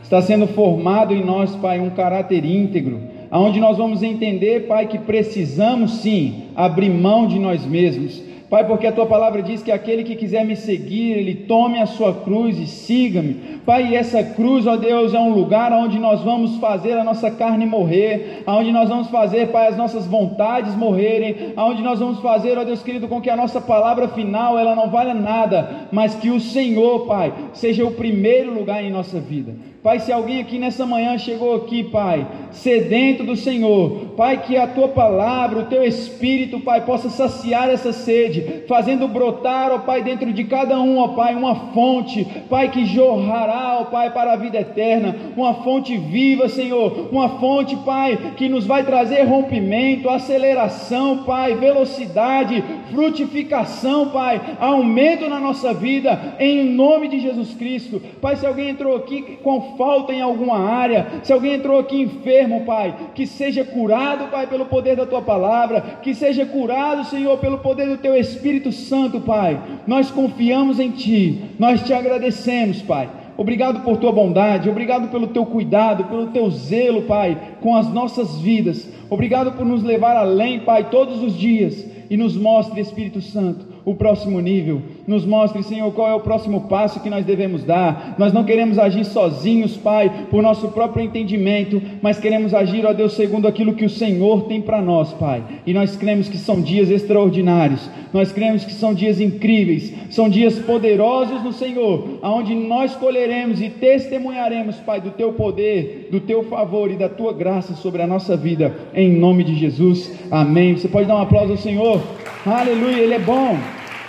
Speaker 1: Está sendo formado em nós, Pai, um caráter íntegro, aonde nós vamos entender, Pai, que precisamos sim abrir mão de nós mesmos. Pai, porque a tua palavra diz que aquele que quiser me seguir, ele tome a sua cruz e siga-me. Pai, e essa cruz, ó Deus, é um lugar onde nós vamos fazer a nossa carne morrer, onde nós vamos fazer, Pai, as nossas vontades morrerem, onde nós vamos fazer, ó Deus querido, com que a nossa palavra final ela não valha nada, mas que o Senhor, Pai, seja o primeiro lugar em nossa vida. Pai, se alguém aqui nessa manhã chegou aqui, Pai, sedento do Senhor, Pai, que a tua palavra, o teu espírito, Pai, possa saciar essa sede, fazendo brotar, ó Pai, dentro de cada um, ó Pai, uma fonte, Pai, que jorrará, ó Pai, para a vida eterna, uma fonte viva, Senhor, uma fonte, Pai, que nos vai trazer rompimento, aceleração, Pai, velocidade, frutificação, Pai, aumento na nossa vida, em nome de Jesus Cristo. Pai, se alguém entrou aqui com falta em alguma área, se alguém entrou aqui enfermo, Pai, que seja curado, Pai, pelo poder da tua palavra, que seja curado, Senhor, pelo poder do teu Espírito Santo, Pai. Nós confiamos em Ti, nós te agradecemos, Pai. Obrigado por tua bondade, obrigado pelo teu cuidado, pelo teu zelo, Pai, com as nossas vidas. Obrigado por nos levar além, Pai, todos os dias e nos mostre, Espírito Santo, o próximo nível. Nos mostre, Senhor, qual é o próximo passo que nós devemos dar. Nós não queremos agir sozinhos, Pai, por nosso próprio entendimento, mas queremos agir, ó Deus, segundo aquilo que o Senhor tem para nós, Pai. E nós cremos que são dias extraordinários. Nós cremos que são dias incríveis, são dias poderosos no Senhor, aonde nós colheremos e testemunharemos, Pai, do teu poder, do teu favor e da tua graça sobre a nossa vida, em nome de Jesus. Amém. Você pode dar um aplauso ao Senhor? Aleluia, Ele é bom,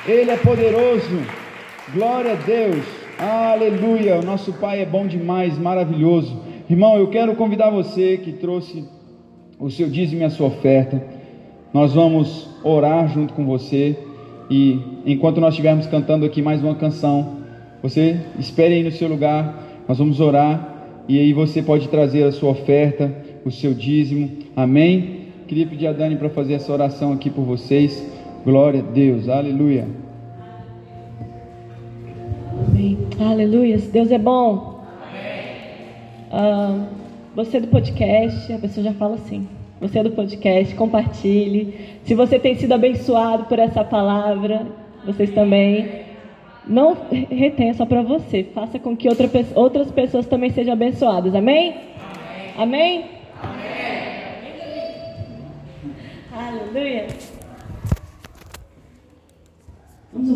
Speaker 1: Ele é poderoso. Glória a Deus. Aleluia. O nosso Pai é bom demais, maravilhoso. Irmão, eu quero convidar você que trouxe o seu dízimo e a sua oferta. Nós vamos orar junto com você e enquanto nós estivermos cantando aqui mais uma canção, você espere aí no seu lugar. Nós vamos orar e aí você pode trazer a sua oferta, o seu dízimo. Amém. Queria pedir a Dani para fazer essa oração aqui por vocês. Glória a Deus, aleluia.
Speaker 3: Amém. Aleluia. Deus é bom. Ah, você é do podcast, a pessoa já fala assim. Você é do podcast, compartilhe. Se você tem sido abençoado por essa palavra, vocês também. Não retenha só para você. Faça com que outra, outras pessoas também sejam abençoadas. Amém? Amém? Amém? Aleluia. Vamos